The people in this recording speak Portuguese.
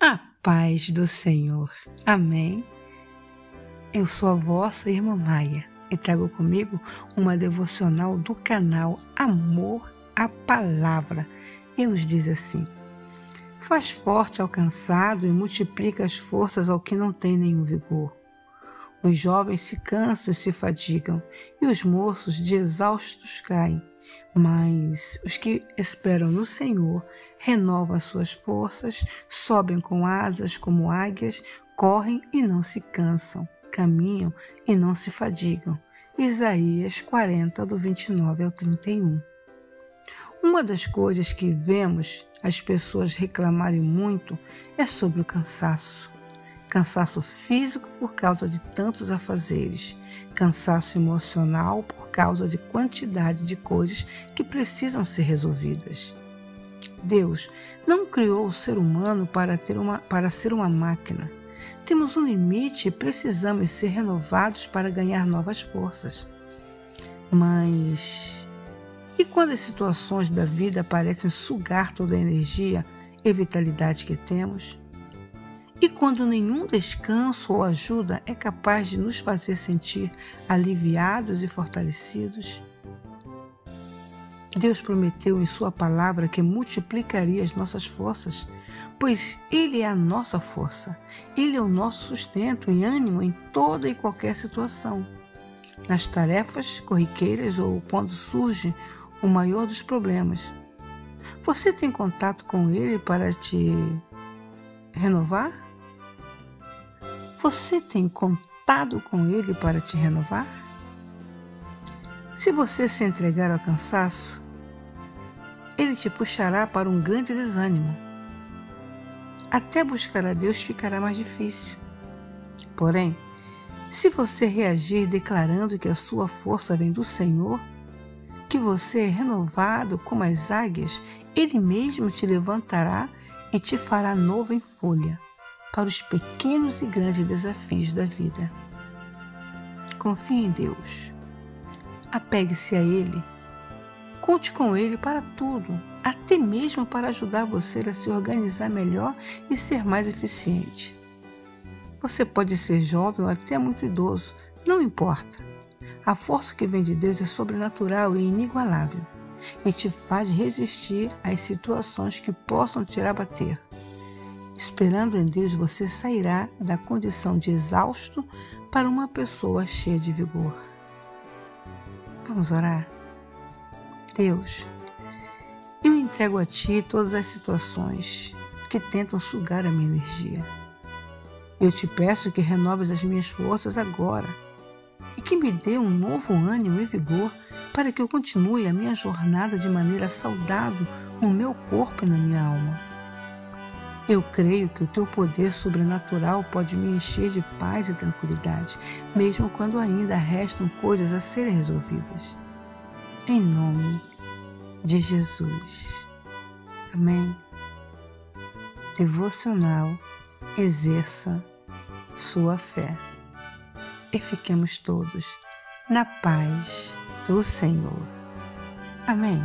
A paz do Senhor. Amém. Eu sou a vossa irmã Maia e trago comigo uma devocional do canal Amor à Palavra. E nos diz assim: Faz forte ao cansado e multiplica as forças ao que não tem nenhum vigor. Os jovens se cansam e se fadigam, e os moços de exaustos caem. Mas os que esperam no Senhor renovam as suas forças, sobem com asas como águias, correm e não se cansam, caminham e não se fadigam. Isaías 40, do 29 ao 31. Uma das coisas que vemos as pessoas reclamarem muito é sobre o cansaço cansaço físico por causa de tantos afazeres, cansaço emocional por causa de quantidade de coisas que precisam ser resolvidas. Deus não criou o ser humano para, ter uma, para ser uma máquina. Temos um limite e precisamos ser renovados para ganhar novas forças. Mas e quando as situações da vida parecem sugar toda a energia e vitalidade que temos? E quando nenhum descanso ou ajuda é capaz de nos fazer sentir aliviados e fortalecidos, Deus prometeu em Sua palavra que multiplicaria as nossas forças, pois Ele é a nossa força, Ele é o nosso sustento e ânimo em toda e qualquer situação. Nas tarefas corriqueiras ou quando surge o maior dos problemas. Você tem contato com Ele para te renovar? Você tem contado com Ele para te renovar? Se você se entregar ao cansaço, Ele te puxará para um grande desânimo. Até buscar a Deus ficará mais difícil. Porém, se você reagir declarando que a sua força vem do Senhor, que você é renovado como as águias, Ele mesmo te levantará e te fará novo em folha para os pequenos e grandes desafios da vida. Confie em Deus. Apegue-se a Ele. Conte com Ele para tudo, até mesmo para ajudar você a se organizar melhor e ser mais eficiente. Você pode ser jovem ou até muito idoso, não importa. A força que vem de Deus é sobrenatural e inigualável e te faz resistir às situações que possam te abater. Esperando em Deus, você sairá da condição de exausto para uma pessoa cheia de vigor. Vamos orar? Deus, eu entrego a Ti todas as situações que tentam sugar a minha energia. Eu te peço que renoves as minhas forças agora e que me dê um novo ânimo e vigor para que eu continue a minha jornada de maneira saudável no meu corpo e na minha alma. Eu creio que o teu poder sobrenatural pode me encher de paz e tranquilidade, mesmo quando ainda restam coisas a serem resolvidas. Em nome de Jesus. Amém. Devocional exerça sua fé. E fiquemos todos na paz do Senhor. Amém.